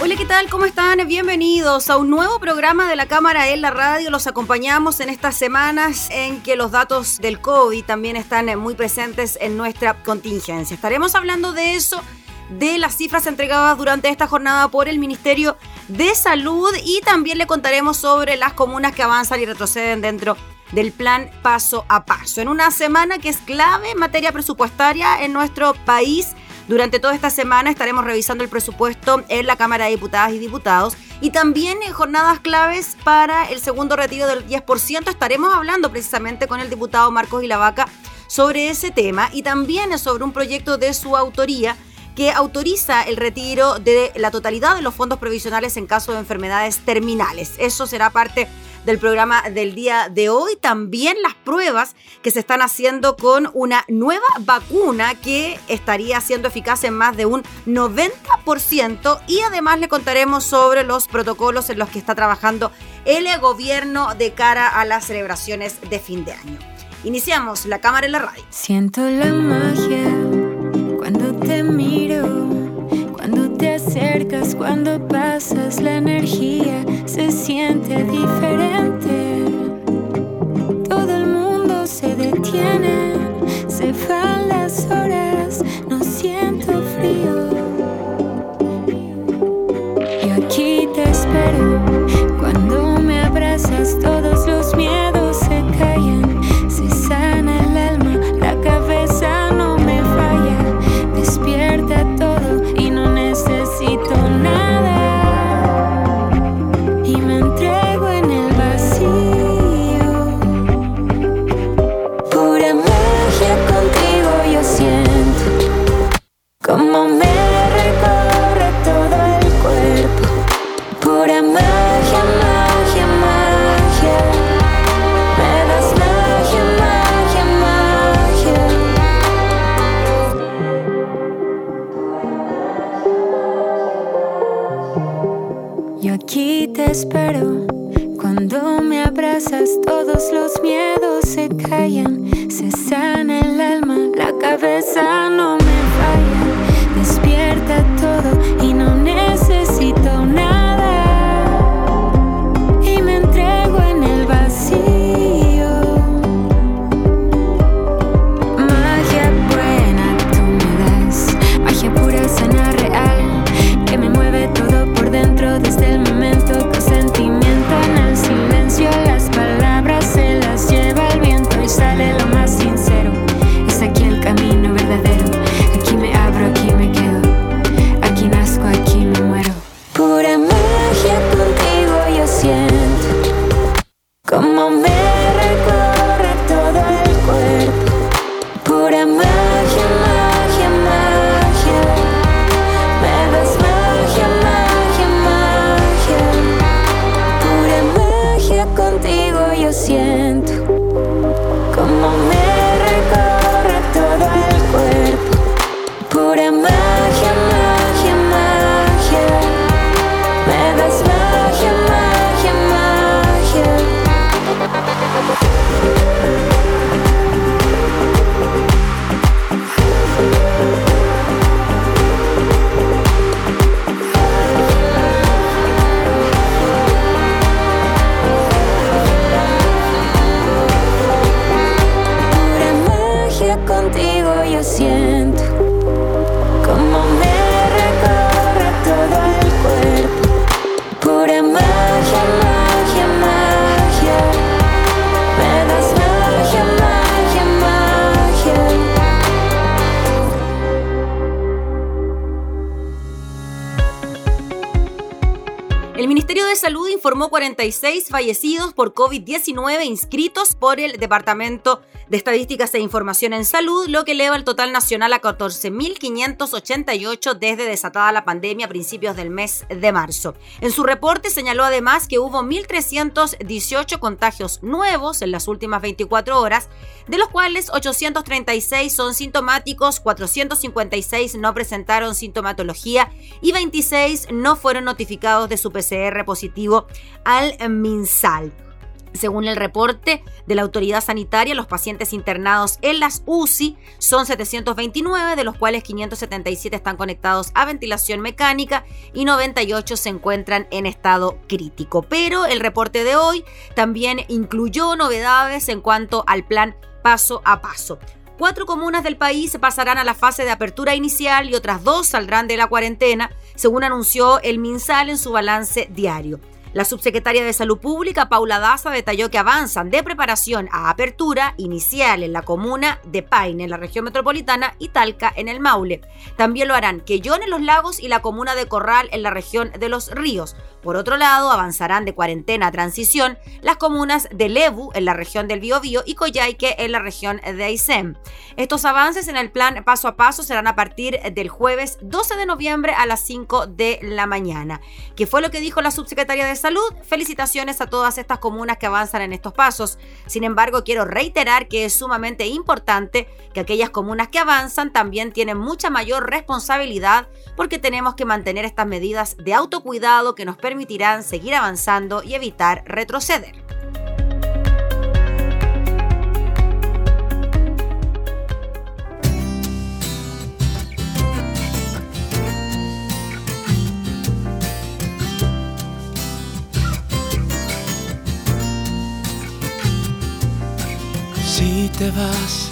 Hola, ¿qué tal? ¿Cómo están? Bienvenidos a un nuevo programa de la Cámara en la Radio. Los acompañamos en estas semanas en que los datos del COVID también están muy presentes en nuestra contingencia. Estaremos hablando de eso, de las cifras entregadas durante esta jornada por el Ministerio de Salud y también le contaremos sobre las comunas que avanzan y retroceden dentro del plan paso a paso. En una semana que es clave en materia presupuestaria en nuestro país durante toda esta semana estaremos revisando el presupuesto en la Cámara de Diputadas y Diputados y también en jornadas claves para el segundo retiro del 10%. Estaremos hablando precisamente con el diputado Marcos Ilavaca sobre ese tema y también sobre un proyecto de su autoría que autoriza el retiro de la totalidad de los fondos provisionales en caso de enfermedades terminales. Eso será parte del programa del día de hoy. También las pruebas que se están haciendo con una nueva vacuna que estaría siendo eficaz en más de un 90% y además le contaremos sobre los protocolos en los que está trabajando el gobierno de cara a las celebraciones de fin de año. Iniciamos la cámara en la radio. Siento la magia cuando te miro cuando pasas, la energía se siente diferente. Todo el mundo se detiene, se van las horas, no siento frío. Y aquí te espero, cuando me abrazas, todos los miedos Aquí te espero. Cuando me abrazas, todos los miedos se callan. Se sana el alma, la cabeza no me falla. Despierta todo y no necesito nada. fallecidos por COVID-19 inscritos por el Departamento de Estadísticas e Información en Salud, lo que eleva el total nacional a 14.588 desde desatada la pandemia a principios del mes de marzo. En su reporte señaló además que hubo 1.318 contagios nuevos en las últimas 24 horas, de los cuales 836 son sintomáticos, 456 no presentaron sintomatología y 26 no fueron notificados de su PCR positivo al MinSal. Según el reporte de la autoridad sanitaria, los pacientes internados en las UCI son 729, de los cuales 577 están conectados a ventilación mecánica y 98 se encuentran en estado crítico. Pero el reporte de hoy también incluyó novedades en cuanto al plan paso a paso. Cuatro comunas del país pasarán a la fase de apertura inicial y otras dos saldrán de la cuarentena, según anunció el MinSal en su balance diario. La subsecretaria de Salud Pública, Paula Daza, detalló que avanzan de preparación a apertura inicial en la comuna de Paine, en la región metropolitana, y Talca, en el Maule. También lo harán Quellón en los lagos y la comuna de Corral, en la región de los ríos. Por otro lado, avanzarán de cuarentena a transición las comunas de Lebu, en la región del Biobío, y Coyhaique, en la región de Aysén. Estos avances en el plan paso a paso serán a partir del jueves 12 de noviembre a las 5 de la mañana. ¿Qué fue lo que dijo la subsecretaria de Salud? Felicitaciones a todas estas comunas que avanzan en estos pasos. Sin embargo, quiero reiterar que es sumamente importante que aquellas comunas que avanzan también tienen mucha mayor responsabilidad porque tenemos que mantener estas medidas de autocuidado que nos permiten permitirán seguir avanzando y evitar retroceder. Si te vas,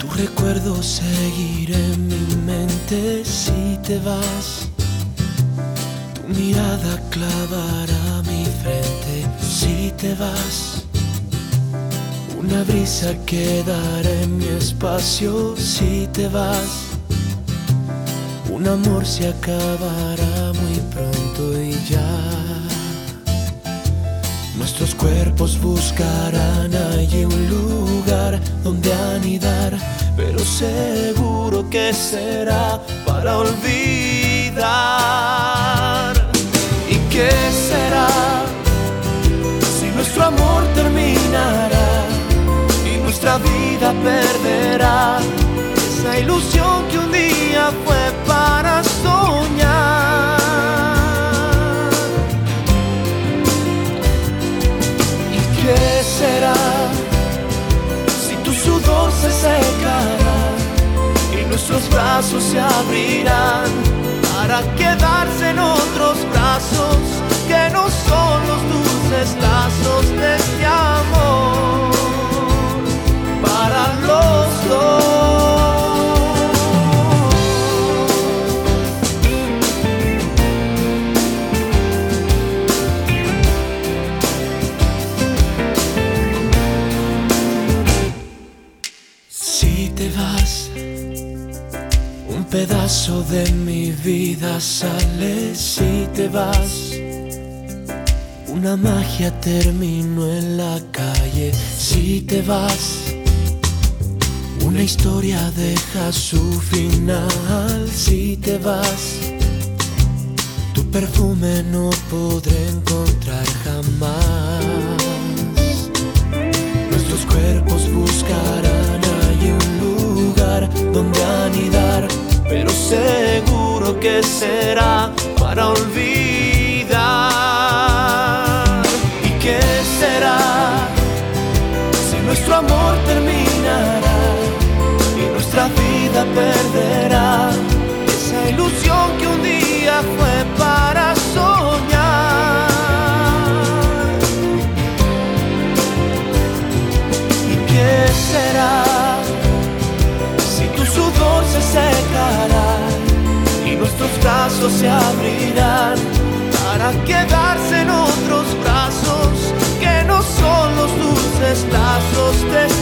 tu recuerdo seguirá en mi mente. Si te vas, mirada clavará mi frente si te vas. Una brisa quedará en mi espacio si te vas. Un amor se acabará muy pronto y ya. Nuestros cuerpos buscarán allí un lugar donde anidar, pero seguro que será para olvidar. ¿Qué será si nuestro amor terminará y nuestra vida perderá esa ilusión que un día fue para soñar? ¿Y qué será si tu sudor se secará y nuestros brazos se abrirán? Para quedarse en otros brazos que no son los dulces lazos de este amor para los dos. De mi vida sale si te vas. Una magia terminó en la calle si te vas. Una historia deja su final si te vas. Tu perfume no podré encontrar jamás. Nuestros cuerpos buscarán allí un lugar donde anidar pero seguro que será para olvidar. ¿Y qué será si nuestro amor terminará y nuestra vida perderá esa ilusión que un día fue nuestros brazos se abrirán para quedarse en otros brazos que no son los dulces lazos de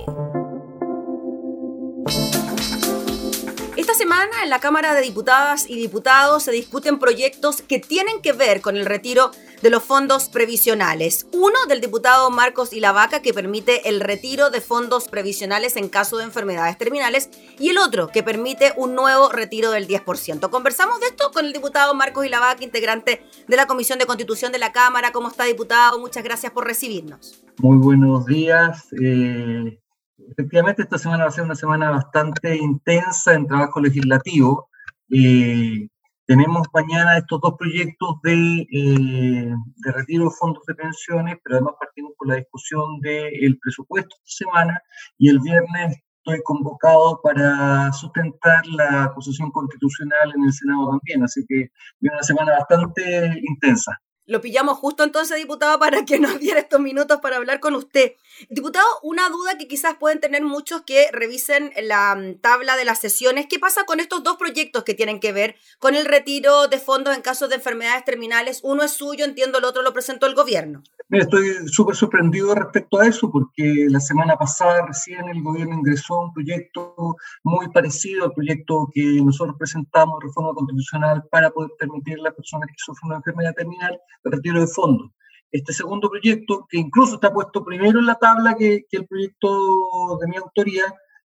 La Cámara de Diputadas y Diputados se discuten proyectos que tienen que ver con el retiro de los fondos previsionales. Uno del diputado Marcos Ilavaca que permite el retiro de fondos previsionales en caso de enfermedades terminales y el otro que permite un nuevo retiro del 10%. Conversamos de esto con el diputado Marcos Ilavaca, integrante de la Comisión de Constitución de la Cámara. ¿Cómo está, diputado? Muchas gracias por recibirnos. Muy buenos días. Eh, efectivamente, esta semana va a ser una semana bastante intensa en trabajo legislativo. Eh, tenemos mañana estos dos proyectos de, eh, de, retiro de fondos de pensiones, pero además partimos con la discusión del presupuesto esta semana y el viernes estoy convocado para sustentar la acusación constitucional en el Senado también, así que viene una semana bastante intensa. Lo pillamos justo entonces, diputado, para que nos diera estos minutos para hablar con usted. Diputado, una duda que quizás pueden tener muchos que revisen la mm, tabla de las sesiones. ¿Qué pasa con estos dos proyectos que tienen que ver con el retiro de fondos en casos de enfermedades terminales? Uno es suyo, entiendo, el otro lo presentó el gobierno. estoy súper sorprendido respecto a eso porque la semana pasada recién el gobierno ingresó un proyecto muy parecido al proyecto que nosotros presentamos reforma constitucional para poder permitir a las personas que sufren una enfermedad terminal retiro de fondos. Este segundo proyecto, que incluso está puesto primero en la tabla que, el proyecto de mi autoría,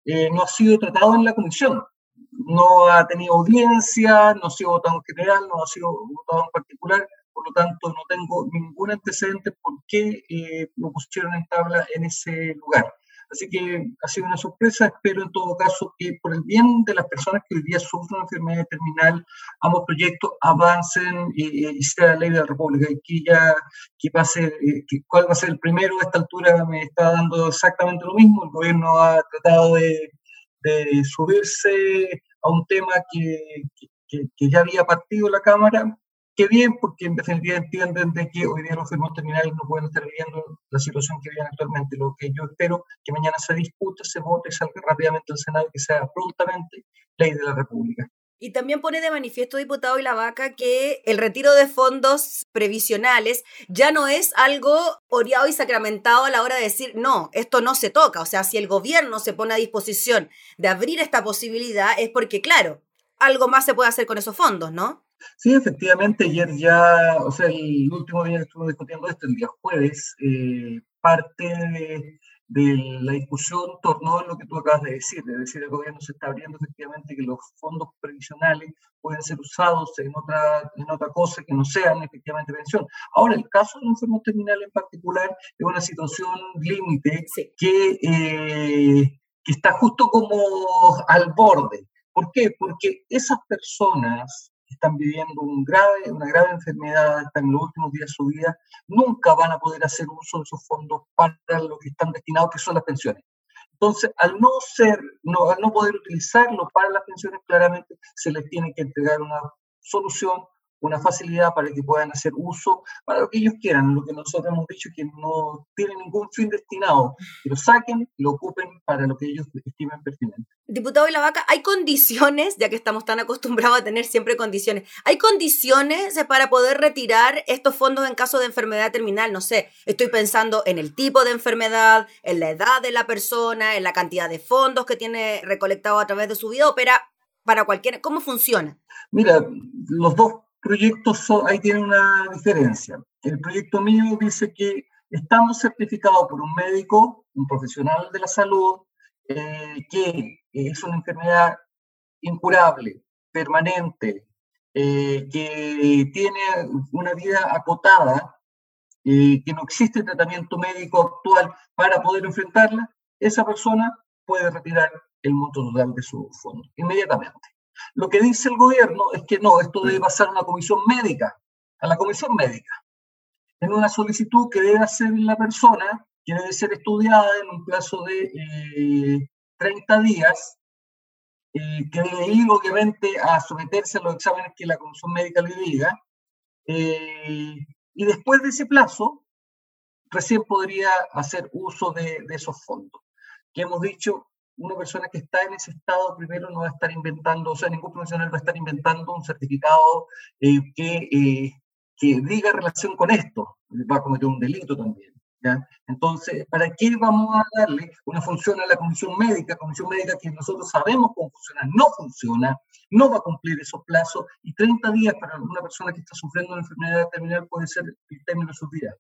eh, no ha sido tratado en la comisión. No ha tenido audiencia, no ha sido votado en general, no ha sido votado en particular, por lo tanto no tengo ningún antecedente por qué eh, lo pusieron en tabla en ese lugar. Así que ha sido una sorpresa. Espero en todo caso que por el bien de las personas que hoy día sufren una enfermedad terminal, ambos proyectos avancen y, y sea la ley de la República. Y que ya que pase, eh, que, cuál va a ser el primero a esta altura me está dando exactamente lo mismo. El gobierno ha tratado de, de subirse a un tema que, que, que ya había partido la Cámara Qué bien, porque en definitiva entienden de que hoy día los enfermos terminales no pueden estar viviendo la situación que viven actualmente. Lo que yo espero que mañana se discute, se vote, salga rápidamente al Senado y que sea prontamente ley de la República. Y también pone de manifiesto, diputado y la vaca, que el retiro de fondos previsionales ya no es algo oreado y sacramentado a la hora de decir, no, esto no se toca. O sea, si el gobierno se pone a disposición de abrir esta posibilidad, es porque, claro, algo más se puede hacer con esos fondos, ¿no? Sí, efectivamente, ayer ya, o sea, el último día que estuvimos discutiendo esto, el día jueves, eh, parte de, la discusión tornó en lo que tú acabas de decir, es decir, el gobierno se está abriendo efectivamente que los fondos previsionales pueden ser usados en otra, en otra cosa que no sean efectivamente pensión. Ahora, el caso de los enfermos terminales en particular es una situación límite que, eh, que está justo como al borde. ¿Por qué? Porque esas personas están viviendo un grave, una grave enfermedad, están en los últimos días de su vida, nunca van a poder hacer uso de esos fondos para lo que están destinados, que son las pensiones. Entonces, al no ser, al no poder utilizarlo para las pensiones, claramente se les tiene que entregar una solución una facilidad para que puedan hacer uso para lo que ellos quieran, lo que nosotros hemos dicho que no tiene ningún fin destinado, que lo saquen y lo ocupen para lo que ellos estimen pertinente. Diputado de la Vaca, ¿hay condiciones, ya que estamos tan acostumbrados a tener siempre condiciones, ¿hay condiciones para poder retirar estos fondos en caso de enfermedad terminal? No sé, estoy pensando en el tipo de enfermedad, en la edad de la persona, en la cantidad de fondos que tiene recolectado a través de su vida, o para, para cualquier, ¿cómo funciona? Mira, los dos proyectos ahí tiene una diferencia. El proyecto mío dice que estamos certificados por un médico, un profesional de la salud, eh, que es una enfermedad incurable, permanente, eh, que tiene una vida acotada, eh, que no existe tratamiento médico actual para poder enfrentarla, esa persona puede retirar el monto total de su fondo inmediatamente. Lo que dice el gobierno es que no, esto debe pasar a una comisión médica, a la comisión médica, en una solicitud que debe hacer la persona, que debe ser estudiada en un plazo de 30 eh, días, eh, que debe ir obviamente a someterse a los exámenes que la comisión médica le diga, eh, y después de ese plazo, recién podría hacer uso de, de esos fondos, que hemos dicho una persona que está en ese estado primero no va a estar inventando, o sea, ningún profesional va a estar inventando un certificado eh, que, eh, que diga relación con esto, va a cometer un delito también. Entonces, ¿para qué vamos a darle una función a la comisión médica? Comisión médica que nosotros sabemos cómo funciona, no funciona, no va a cumplir esos plazos y 30 días para una persona que está sufriendo una enfermedad terminal puede ser el término de su vida.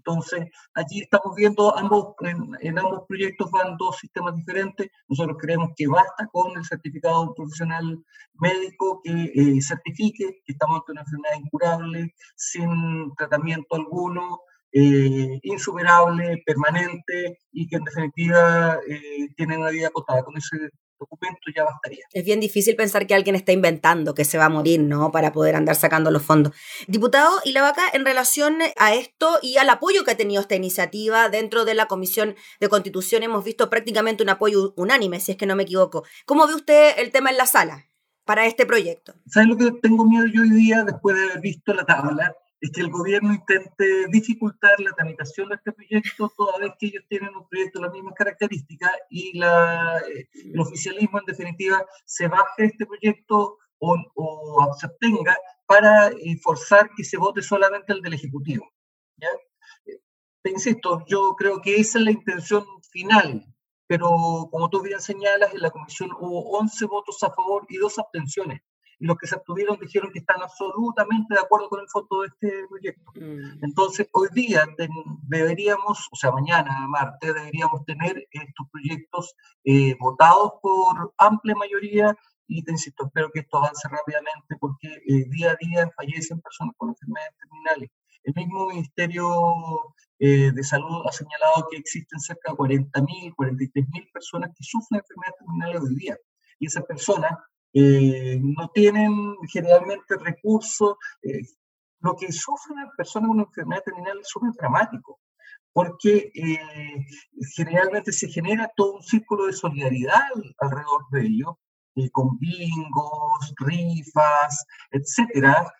Entonces, allí estamos viendo ambos, en, ambos proyectos van dos sistemas diferentes. Nosotros creemos que basta con el certificado profesional médico que eh, certifique que estamos ante una enfermedad incurable, sin tratamiento alguno, eh, insuperable, permanente y que en definitiva eh, tiene una vida acotada. Con ese documento ya bastaría. Es bien difícil pensar que alguien está inventando que se va a morir, ¿no? Para poder andar sacando los fondos. Diputado, y la vaca, en relación a esto y al apoyo que ha tenido esta iniciativa dentro de la Comisión de Constitución, hemos visto prácticamente un apoyo unánime, si es que no me equivoco. ¿Cómo ve usted el tema en la sala para este proyecto? ¿Sabes lo que tengo miedo yo hoy día después de haber visto la tabla? Es que el gobierno intente dificultar la tramitación de este proyecto toda vez que ellos tienen un proyecto de las mismas características y la, eh, el oficialismo en definitiva se baje este proyecto o, o se abstenga para eh, forzar que se vote solamente el del Ejecutivo. ¿ya? Eh, te insisto, yo creo que esa es la intención final, pero como tú bien señalas, en la comisión hubo 11 votos a favor y dos abstenciones y los que se abstuvieron dijeron que están absolutamente de acuerdo con el fondo de este proyecto. Mm. Entonces, hoy día deberíamos, o sea, mañana, martes, deberíamos tener estos proyectos eh, votados por amplia mayoría y te insisto, espero que esto avance rápidamente porque eh, día a día fallecen personas con enfermedades terminales. El mismo Ministerio eh, de Salud ha señalado que existen cerca de 40.000, 43.000 personas que sufren enfermedades terminales hoy día. Y esas personas eh, no tienen generalmente recursos. Eh, lo que sufren las personas con una enfermedad terminal es súper dramático, porque eh, generalmente se genera todo un círculo de solidaridad alrededor de ello, con bingos, rifas, etcétera,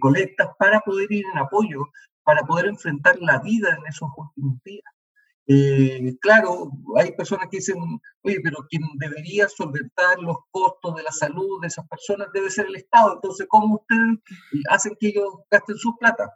colectas para poder ir en apoyo, para poder enfrentar la vida en esos últimos días. Eh, claro, hay personas que dicen, oye, pero quien debería solventar los costos de la salud de esas personas debe ser el Estado. Entonces, ¿cómo ustedes hacen que ellos gasten su plata?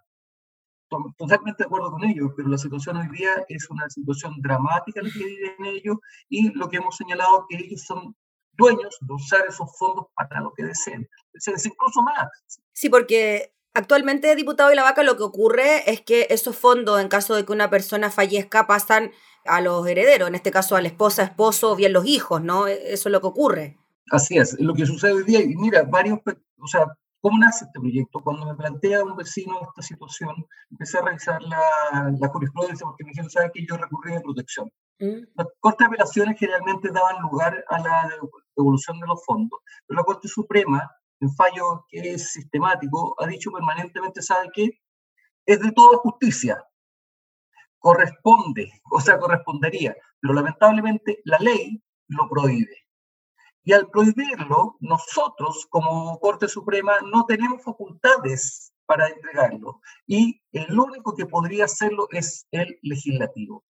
Totalmente de acuerdo con ellos, pero la situación hoy día es una situación dramática la que viven ellos y lo que hemos señalado es que ellos son dueños de usar esos fondos para lo que deseen. Es incluso más. Sí, porque Actualmente, diputado y la vaca, lo que ocurre es que esos fondos, en caso de que una persona fallezca, pasan a los herederos, en este caso a la esposa, esposo o bien los hijos, ¿no? E-, eso es lo que ocurre. Así es, lo que sucede hoy día. Y mira, varios, o sea, ¿cómo nace este proyecto? Cuando me plantea un vecino esta situación, empecé a revisar la, la jurisprudencia porque me dijeron, ¿sabes que Yo recurrí a protección. Mm. Las cortes de apelaciones generalmente daban lugar a la devolución de los fondos, pero la Corte Suprema un fallo que es sistemático, ha dicho permanentemente, ¿sabe qué? Es de toda justicia. Corresponde, o sea, correspondería, pero lamentablemente la ley lo prohíbe. Y al prohibirlo, nosotros como Corte Suprema no tenemos facultades para entregarlo. Y el único que podría hacerlo es el legislativo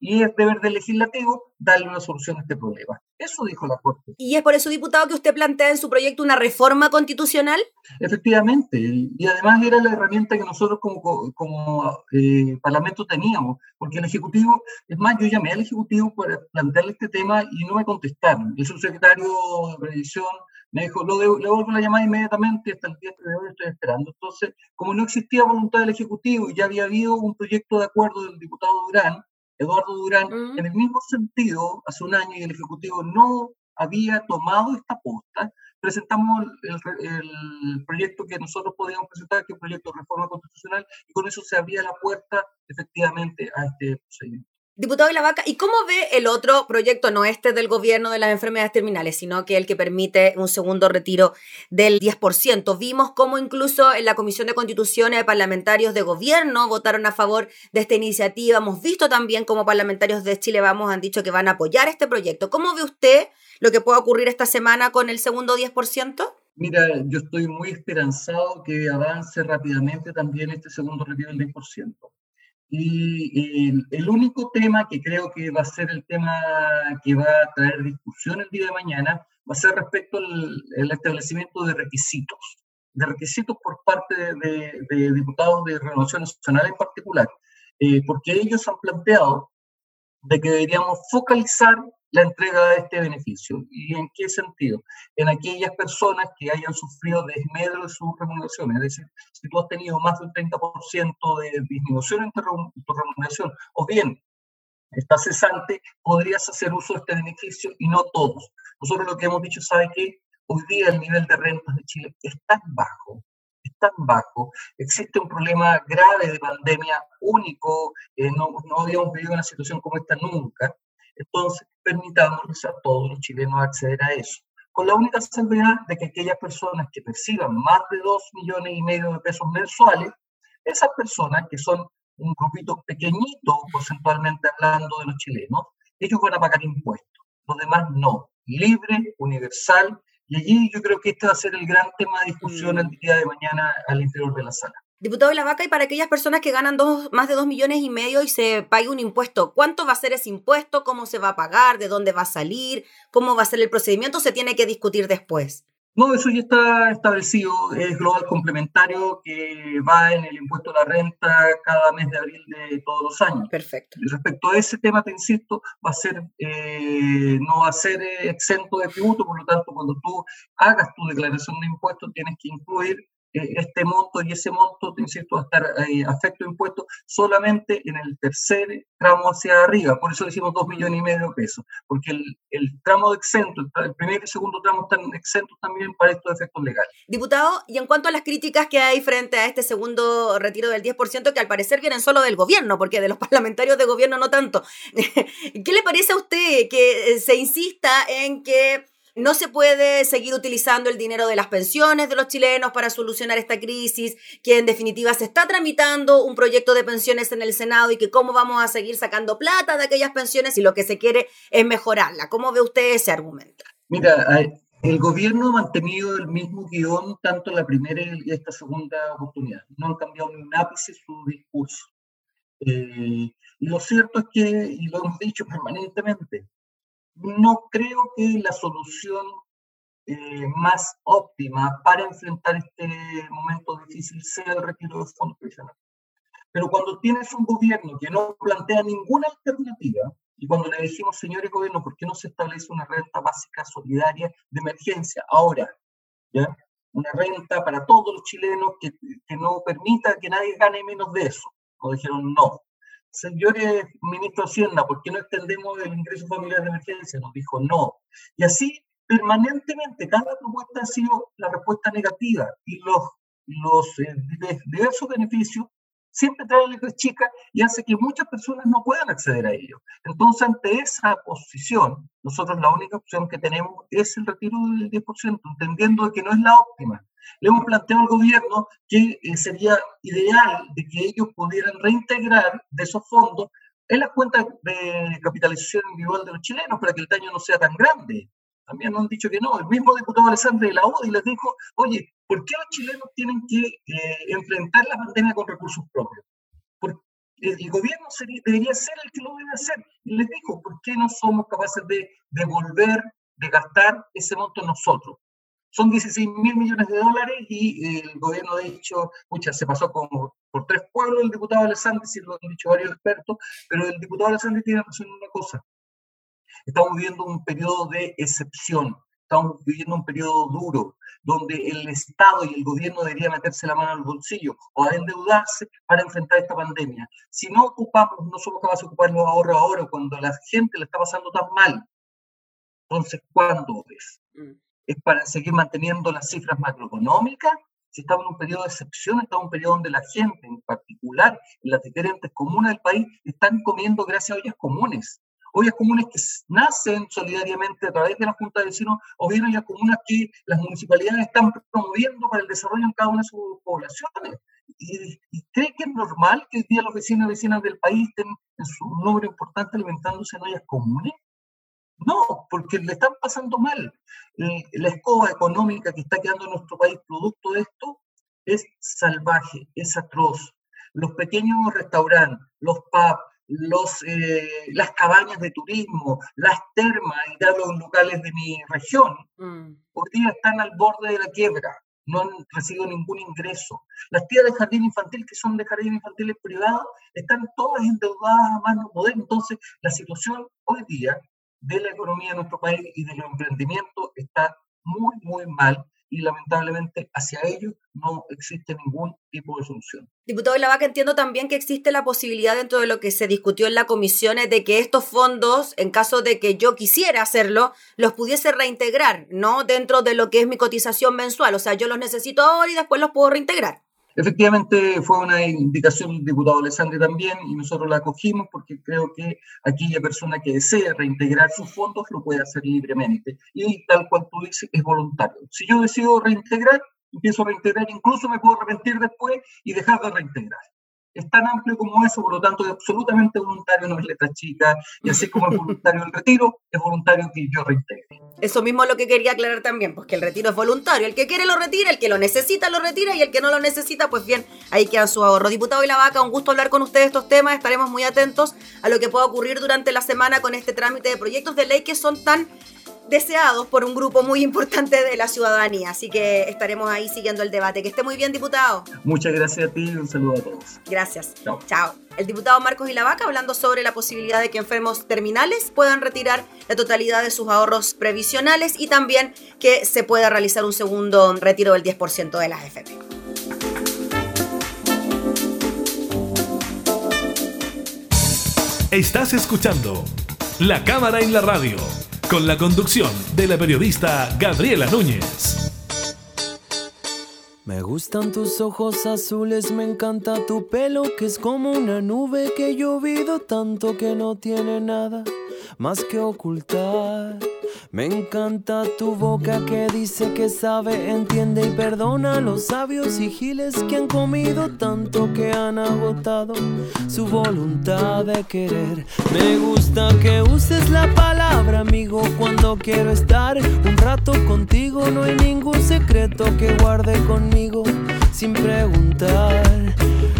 y es deber del legislativo darle una solución a este problema. Eso dijo la Corte. ¿Y es por eso, diputado, que usted plantea en su proyecto una reforma constitucional? Efectivamente, y además era la herramienta que nosotros como, como eh, Parlamento teníamos, porque el Ejecutivo, es más, yo llamé al Ejecutivo para plantearle este tema y no me contestaron. El subsecretario de Previsión me dijo, lo le vuelvo la llamada inmediatamente, hasta el día de hoy estoy esperando. Entonces, como no existía voluntad del Ejecutivo y ya había habido un proyecto de acuerdo del diputado Durán, Eduardo Durán, en el mismo sentido, hace un año y el Ejecutivo no había tomado esta posta, presentamos el, proyecto que nosotros podíamos presentar, que es un proyecto de reforma constitucional, y con eso se abría la puerta efectivamente a este procedimiento. Diputado de la Vaca, ¿y cómo ve el otro proyecto, no este del gobierno de las enfermedades terminales, sino que el que permite un segundo retiro del 10%? Vimos cómo incluso en la Comisión de Constituciones de parlamentarios de gobierno votaron a favor de esta iniciativa. Hemos visto también cómo parlamentarios de Chile Vamos han dicho que van a apoyar este proyecto. ¿Cómo ve usted lo que pueda ocurrir esta semana con el segundo 10%? Mira, yo estoy muy esperanzado que avance rápidamente también este segundo retiro del 10%. Y el, único tema que creo que va a ser el tema que va a traer discusión el día de mañana va a ser respecto al establecimiento de requisitos, de requisitos por parte de, diputados de Renovación Nacional en particular. eh, porque ellos han planteado de que deberíamos focalizar la entrega de este beneficio. ¿Y en qué sentido? En aquellas personas que hayan sufrido desmedro de sus remuneraciones. Es decir, si tú has tenido más del 30% de disminución en tu remuneración, o bien estás cesante, podrías hacer uso de este beneficio y no todos. Nosotros lo que hemos dicho, ¿sabe qué? Hoy día el nivel de rentas de Chile es tan bajo, es tan bajo, existe un problema grave de pandemia único, eh, no, no habíamos vivido una situación como esta nunca, entonces permitamos a todos los chilenos acceder a eso, con la única salvedad de que aquellas personas que perciban más de 2 millones y medio de pesos mensuales, esas personas que son un grupito pequeñito porcentualmente hablando de los chilenos, ellos van a pagar impuestos, los demás no, libre, universal, y allí yo creo que este va a ser el gran tema de discusión el mm. día de mañana al interior de la sala. Diputado de la Vaca, y para aquellas personas que ganan dos, más de dos millones y medio y se pague un impuesto, ¿cuánto va a ser ese impuesto? ¿Cómo se va a pagar? ¿De dónde va a salir? ¿Cómo va a ser el procedimiento? Se tiene que discutir después. No, eso ya está establecido, es global complementario que va en el impuesto a la renta cada mes de abril de todos los años. Perfecto. Y respecto a ese tema, te insisto, va a ser, eh, no va a ser exento de tributo, por lo tanto, cuando tú hagas tu declaración de impuestos, tienes que incluir este monto y ese monto, insisto, va a estar eh, afecto a impuestos solamente en el tercer tramo hacia arriba. Por eso decimos dos millones y medio de pesos, porque el, tramo de exento, el, primer y segundo tramo están exentos también para estos efectos legales. Diputado, y en cuanto a las críticas que hay frente a este segundo retiro del 10%, que al parecer vienen solo del gobierno, porque de los parlamentarios de gobierno no tanto, ¿qué le parece a usted que eh, se insista en que no se puede seguir utilizando el dinero de las pensiones de los chilenos para solucionar esta crisis, que en definitiva se está tramitando un proyecto de pensiones en el Senado y que cómo vamos a seguir sacando plata de aquellas pensiones si lo que se quiere es mejorarla. ¿Cómo ve usted ese argumento? Mira, el gobierno ha mantenido el mismo guion tanto la primera y esta segunda oportunidad. No han cambiado ni un ápice su discurso. Eh, y lo cierto es que, y lo hemos dicho permanentemente, no creo que la solución eh, más óptima para enfrentar este momento difícil sea el retiro de fondos pensionales. Pero cuando tienes un gobierno que no plantea ninguna alternativa, y cuando le decimos, señores gobierno, ¿por qué no se establece una renta básica solidaria de emergencia ahora? ¿ya? Una renta para todos los chilenos que, que no permita que nadie gane menos de eso. Nos dijeron no señores ministro Hacienda, ¿por qué no extendemos el ingreso familiar de emergencia? Nos dijo no. Y así permanentemente, cada propuesta ha sido la respuesta negativa y los, los eh, diversos beneficios siempre trae letras chicas y hace que muchas personas no puedan acceder a ello. Entonces, ante esa posición, nosotros la única opción que tenemos es el retiro del 10%, entendiendo que no es la óptima. Le hemos planteado al gobierno que eh, sería ideal de que ellos pudieran reintegrar de esos fondos en las cuentas de capitalización individual de los chilenos para que el daño no sea tan grande. También nos han dicho que no. El mismo diputado Alessandro de la UDI les dijo, oye, ¿por qué los chilenos tienen que eh, enfrentar la pandemia con recursos propios? El gobierno debería ser el que lo debe hacer. Y les dijo, ¿por qué no somos capaces de devolver, de gastar ese monto nosotros? Son 16 mil millones de dólares y el gobierno ha dicho, muchas se pasó como por tres pueblos el diputado Alessandro, si lo han dicho varios expertos, pero el diputado Alessandro tiene razón en una cosa. Estamos viviendo un periodo de excepción, estamos viviendo un periodo duro, donde el Estado y el gobierno deberían meterse la mano al bolsillo o a endeudarse para enfrentar esta pandemia. Si no ocupamos, no somos capaces de ocupar los ahorros ahora, cuando la gente le está pasando tan mal, entonces, ¿cuándo es? Mm. ¿Es para seguir manteniendo las cifras macroeconómicas? Si estamos en un periodo de excepción, estamos en un periodo donde la gente, en particular en las diferentes comunas del país, están comiendo gracias a ollas comunes ollas comunes que nacen solidariamente a través de la Junta de Vecinos o bien ollas comunes que las municipalidades están promoviendo para el desarrollo en cada una de sus poblaciones. ¿Y, cree que es normal que hoy día los vecinos y vecinas del país estén en su número importante alimentándose en ollas comunes? No, porque le están pasando mal. La escoba económica que está quedando en nuestro país producto de esto es salvaje, es atroz. Los pequeños restaurantes, los pubs, los, eh, las cabañas de turismo, las termas y los locales de mi región, mm. hoy día están al borde de la quiebra. no han recibido ningún ingreso. Las tías de jardín infantil, que son de jardín infantil privado, están todas endeudadas a mano poder. Entonces, la situación hoy día de la economía de nuestro país y de los emprendimientos está muy, muy mal y lamentablemente hacia ellos no existe ningún tipo de solución. Diputado de la Vaca, entiendo también que existe la posibilidad dentro de lo que se discutió en la comisión de que estos fondos, en caso de que yo quisiera hacerlo, los pudiese reintegrar, ¿no? Dentro de lo que es mi cotización mensual. O sea, yo los necesito ahora y después los puedo reintegrar. Efectivamente, fue una indicación del diputado Alessandri también y nosotros la acogimos porque creo que aquella persona que desee reintegrar sus fondos lo puede hacer libremente. Y tal cual tú dices, es voluntario. Si yo decido reintegrar, empiezo a reintegrar, incluso me puedo arrepentir después y dejar de reintegrar es tan amplio como eso, por lo tanto es absolutamente voluntario, no es letra chica, y así como es voluntario el retiro, es voluntario que yo reintegre. Eso mismo es lo que quería aclarar también, pues que el retiro es voluntario, el que quiere lo retira, el que lo necesita lo retira y el que no lo necesita, pues bien, ahí queda su ahorro. Diputado y la vaca, un gusto hablar con ustedes estos temas, estaremos muy atentos a lo que pueda ocurrir durante la semana con este trámite de proyectos de ley que son tan deseados por un grupo muy importante de la ciudadanía. Así que estaremos ahí siguiendo el debate. Que esté muy bien, diputado. Muchas gracias a ti y un saludo a todos. Gracias. Chao. Chao. El diputado Marcos Ilavaca hablando sobre la posibilidad de que enfermos terminales puedan retirar la totalidad de sus ahorros previsionales y también que se pueda realizar un segundo retiro del 10% de las AFP. Estás escuchando La Cámara en la Radio con la conducción de la periodista Gabriela Núñez. Me gustan tus ojos azules, me encanta tu pelo que es como una nube que llovido tanto que no tiene nada más que ocultar. Me encanta tu boca que dice que sabe, entiende y perdona a los sabios y giles que han comido tanto que han agotado su voluntad de querer. Me gusta que uses la palabra amigo cuando quiero estar un rato contigo. No hay ningún secreto que guarde conmigo sin preguntar.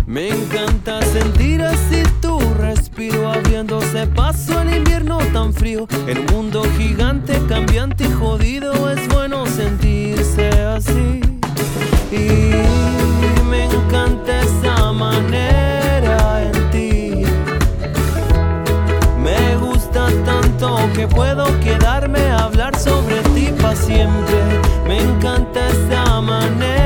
Me encanta sentir así respiro abriéndose paso el invierno tan frío. Un mundo gigante, cambiante y jodido es bueno sentirse así. Y me encanta esa manera en ti. Me gusta tanto que puedo quedarme a hablar sobre ti para siempre. Me encanta esa manera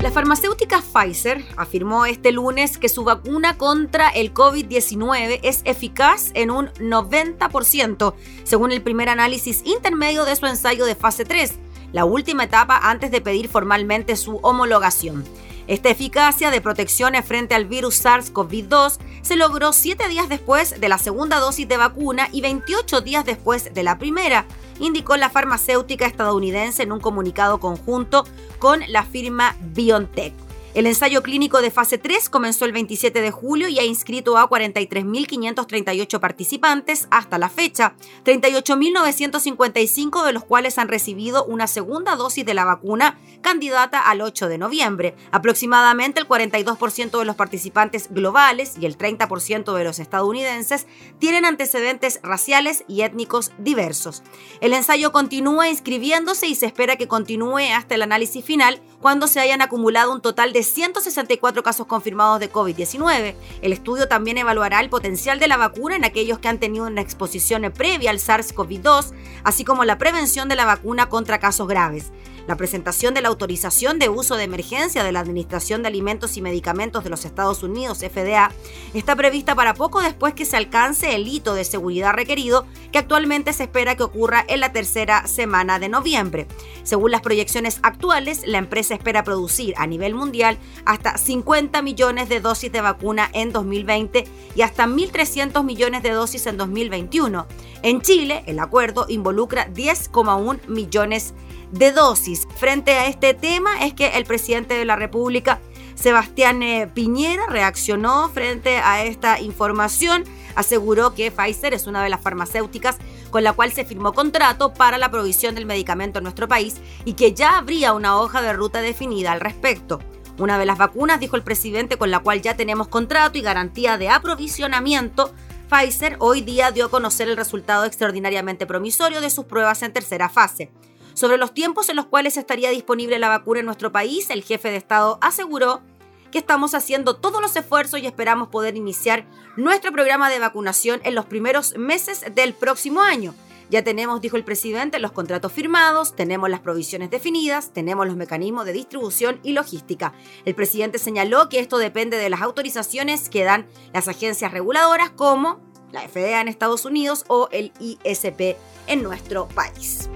La farmacéutica Pfizer afirmó este lunes que su vacuna contra el COVID-19 es eficaz en un 90%, según el primer análisis intermedio de su ensayo de fase 3, la última etapa antes de pedir formalmente su homologación. Esta eficacia de protección frente al virus SARS-CoV-2 se logró siete días después de la segunda dosis de vacuna y 28 días después de la primera, indicó la farmacéutica estadounidense en un comunicado conjunto con la firma BioNTech. El ensayo clínico de fase 3 comenzó el 27 de julio y ha inscrito a 43.538 participantes hasta la fecha, 38.955 de los cuales han recibido una segunda dosis de la vacuna candidata al 8 de noviembre. Aproximadamente el 42% de los participantes globales y el 30% de los estadounidenses tienen antecedentes raciales y étnicos diversos. El ensayo continúa inscribiéndose y se espera que continúe hasta el análisis final cuando se hayan acumulado un total de 164 casos confirmados de COVID-19. El estudio también evaluará el potencial de la vacuna en aquellos que han tenido una exposición previa al SARS-CoV-2, así como la prevención de la vacuna contra casos graves. La presentación de la autorización de uso de emergencia de la Administración de Alimentos y Medicamentos de los Estados Unidos, FDA, está prevista para poco después que se alcance el hito de seguridad requerido, que actualmente se espera que ocurra en la tercera semana de noviembre. Según las proyecciones actuales, la empresa espera producir a nivel mundial hasta 50 millones de dosis de vacuna en 2020 y hasta 1.300 millones de dosis en 2021. En Chile, el acuerdo involucra 10,1 millones de dosis. Frente a este tema es que el presidente de la República, Sebastián eh, Piñera, reaccionó frente a esta información. Aseguró que Pfizer es una de las farmacéuticas con la cual se firmó contrato para la provisión del medicamento en nuestro país y que ya habría una hoja de ruta definida al respecto. Una de las vacunas, dijo el presidente, con la cual ya tenemos contrato y garantía de aprovisionamiento, Pfizer hoy día dio a conocer el resultado extraordinariamente promisorio de sus pruebas en tercera fase. Sobre los tiempos en los cuales estaría disponible la vacuna en nuestro país, el jefe de Estado aseguró que estamos haciendo todos los esfuerzos y esperamos poder iniciar nuestro programa de vacunación en los primeros meses del próximo año. Ya tenemos, dijo el presidente, los contratos firmados, tenemos las provisiones definidas, tenemos los mecanismos de distribución y logística. El presidente señaló que esto depende de las autorizaciones que dan las agencias reguladoras como la FDA en Estados Unidos o el ISP en nuestro país.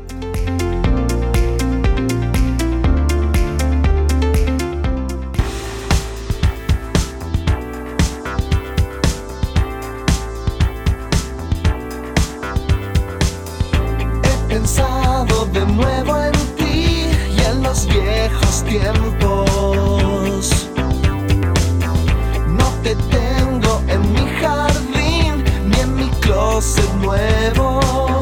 De nuevo en ti y en los viejos tiempos. No te tengo en mi jardín ni en mi closet nuevo.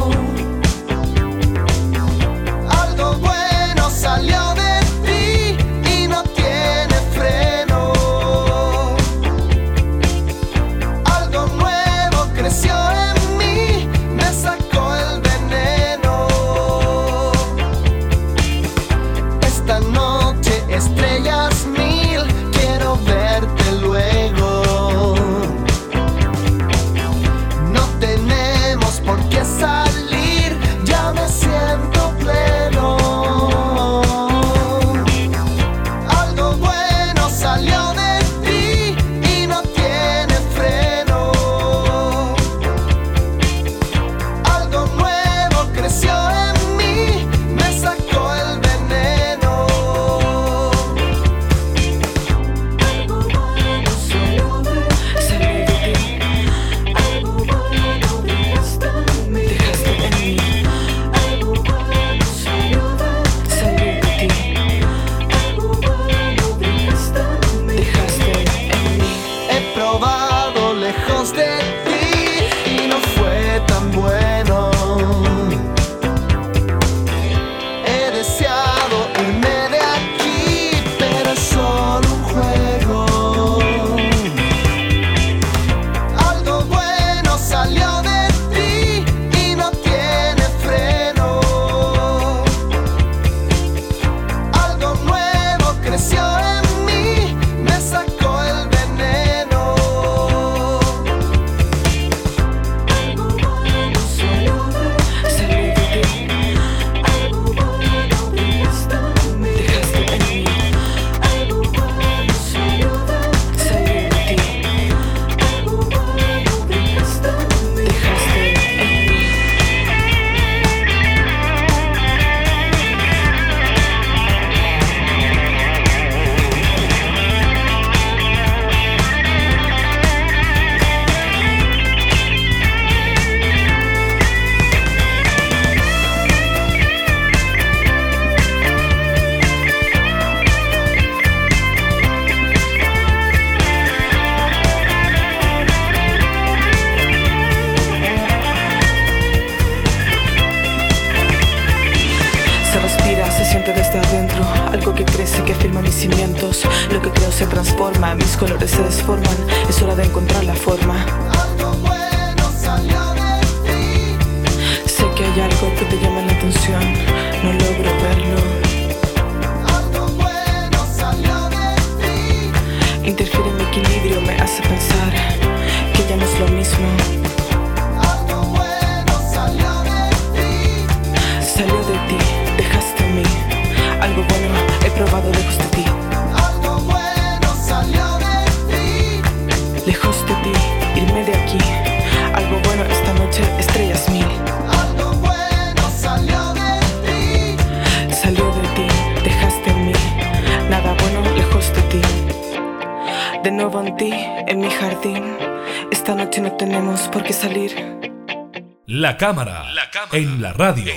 Jardín. Esta noche no tenemos por qué salir. La cámara, en la radio.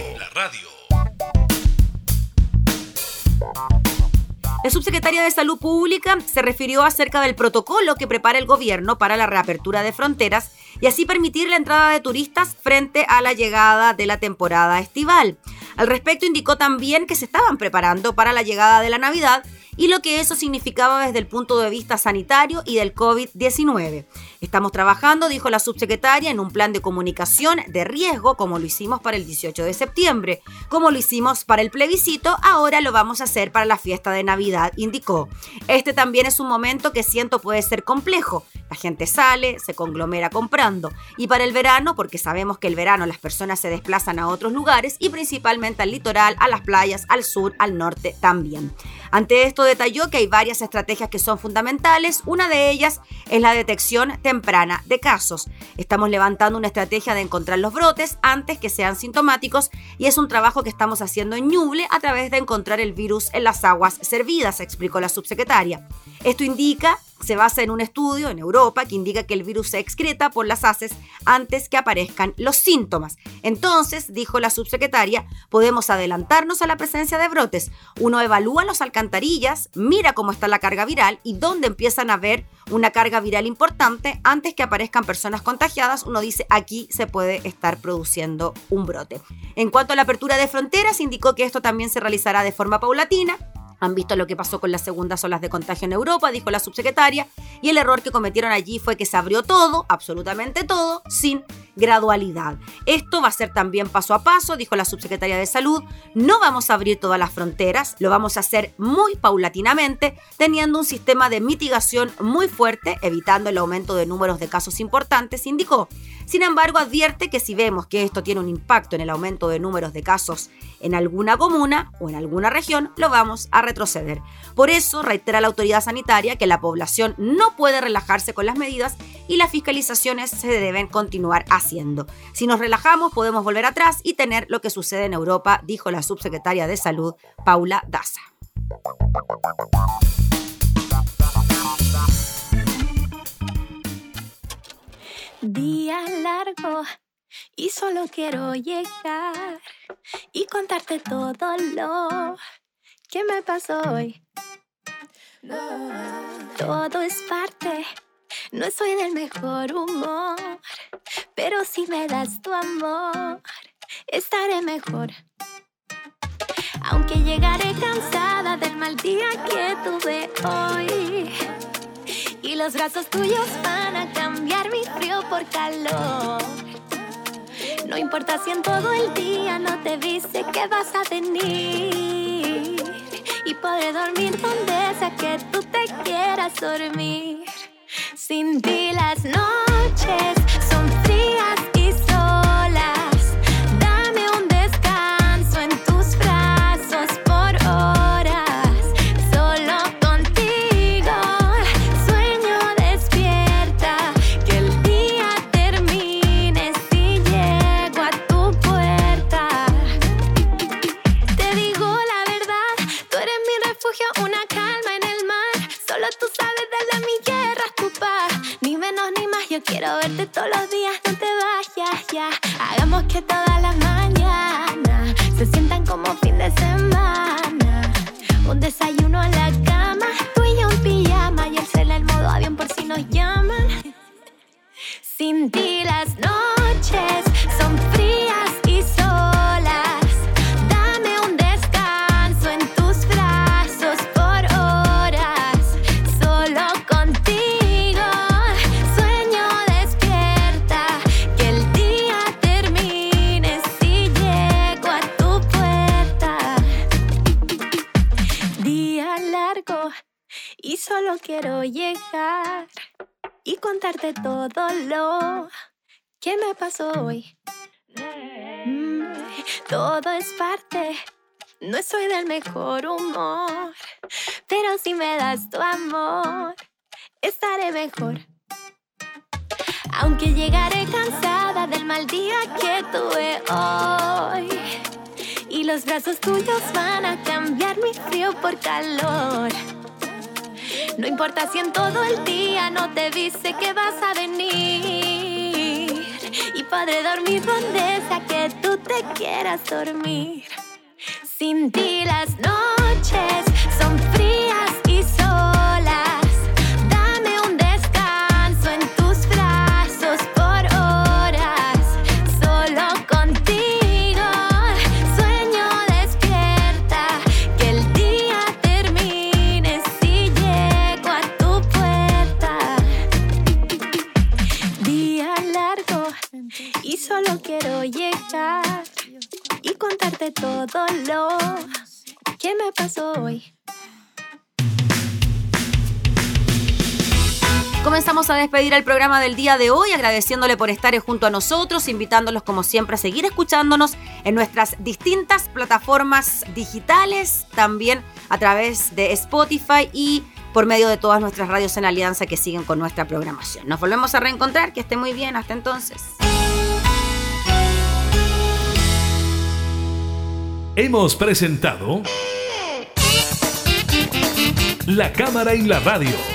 La subsecretaria de Salud Pública se refirió acerca del protocolo que prepara el gobierno para la reapertura de fronteras y así permitir la entrada de turistas frente a la llegada de la temporada estival. Al respecto indicó también que se estaban preparando para la llegada de la Navidad y lo que eso significaba desde el punto de vista sanitario y del COVID-19. Estamos trabajando, dijo la subsecretaria, en un plan de comunicación de riesgo, como lo hicimos para el 18 de septiembre, como lo hicimos para el plebiscito, ahora lo vamos a hacer para la fiesta de Navidad, indicó. Este también es un momento que siento puede ser complejo. La gente sale, se conglomera comprando. Y para el verano, porque sabemos que el verano las personas se desplazan a otros lugares y principalmente al litoral, a las playas, al sur, al norte también. Ante esto detalló que hay varias estrategias que son fundamentales. Una de ellas es la detección temprana de casos. Estamos levantando una estrategia de encontrar los brotes antes que sean sintomáticos y es un trabajo que estamos haciendo en Ñuble a través de encontrar el virus en las aguas servidas, explicó la subsecretaria. Esto indica se basa en un estudio en Europa que indica que el virus se excreta por las haces antes que aparezcan los síntomas. Entonces, dijo la subsecretaria, podemos adelantarnos a la presencia de brotes. Uno evalúa las alcantarillas, mira cómo está la carga viral y dónde empiezan a ver una carga viral importante antes que aparezcan personas contagiadas. Uno dice, aquí se puede estar produciendo un brote. En cuanto a la apertura de fronteras, indicó que esto también se realizará de forma paulatina han visto lo que pasó con las segundas olas de contagio en Europa, dijo la subsecretaria, y el error que cometieron allí fue que se abrió todo, absolutamente todo, sin gradualidad. Esto va a ser también paso a paso, dijo la subsecretaria de Salud. No vamos a abrir todas las fronteras, lo vamos a hacer muy paulatinamente, teniendo un sistema de mitigación muy fuerte, evitando el aumento de números de casos importantes, indicó. Sin embargo, advierte que si vemos que esto tiene un impacto en el aumento de números de casos en alguna comuna o en alguna región, lo vamos a retroceder. Por eso, reitera la autoridad sanitaria que la población no puede relajarse con las medidas y las fiscalizaciones se deben continuar haciendo. Si nos relajamos, podemos volver atrás y tener lo que sucede en Europa, dijo la subsecretaria de Salud, Paula Daza. Día largo y solo quiero llegar y contarte todo lo que me pasó hoy. Todo es parte, no soy del mejor humor, pero si me das tu amor, estaré mejor. Aunque llegaré cansada del mal día que tuve hoy. Y los brazos tuyos van a cambiar mi frío por calor. No importa si en todo el día no te dice que vas a venir. Y podré dormir donde sea que tú te quieras dormir. Sin ti las noches son frías quiero verte todos los días, no te vayas ya. Hagamos que todas las mañanas se sientan como fin de semana. Un desayuno contarte todo lo que me pasó hoy. Mm, todo es parte, no soy del mejor humor, pero si me das tu amor, estaré mejor. Aunque llegaré cansada del mal día que tuve hoy. Y los brazos tuyos van a cambiar mi frío por calor. No importa si en todo el día no te dice que vas a venir. Y podré dormir donde sea que tú te quieras dormir. Sin ti las noches son frías despedir el programa del día de hoy, agradeciéndole por estar junto a nosotros, invitándolos como siempre a seguir escuchándonos en nuestras distintas plataformas digitales, también a través de Spotify y por medio de todas nuestras radios en alianza que siguen con nuestra programación. Nos volvemos a reencontrar, que esté muy bien, hasta entonces. Hemos presentado La Cámara y la Radio.